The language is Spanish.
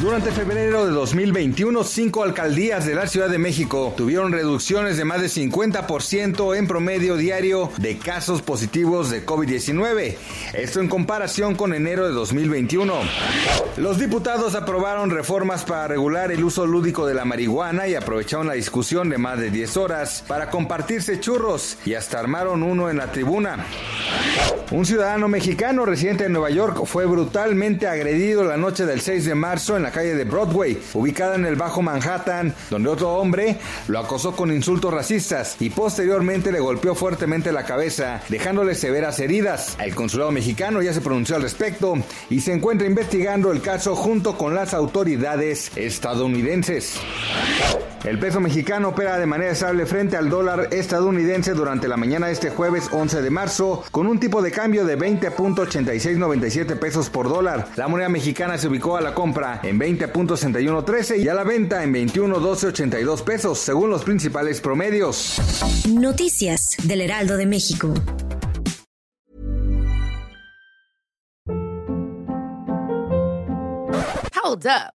Durante febrero de 2021, cinco alcaldías de la Ciudad de México tuvieron reducciones de más de 50% en promedio diario de casos positivos de COVID-19. Esto en comparación con enero de 2021. Los diputados aprobaron reformas para regular el uso lúdico de la marihuana y aprovecharon la discusión de más de 10 horas para compartirse churros y hasta armaron uno en la tribuna. Un ciudadano mexicano residente en Nueva York fue brutalmente agredido la noche del 6 de marzo en la calle de Broadway, ubicada en el Bajo Manhattan, donde otro hombre lo acosó con insultos racistas y posteriormente le golpeó fuertemente la cabeza, dejándole severas heridas. El consulado mexicano ya se pronunció al respecto y se encuentra investigando el caso junto con las autoridades estadounidenses. El peso mexicano opera de manera estable frente al dólar estadounidense durante la mañana de este jueves 11 de marzo con un tipo de cambio de 20.8697 pesos por dólar. La moneda mexicana se ubicó a la compra en 20.6113 y a la venta en 21.1282 pesos según los principales promedios. Noticias del Heraldo de México. Hold up.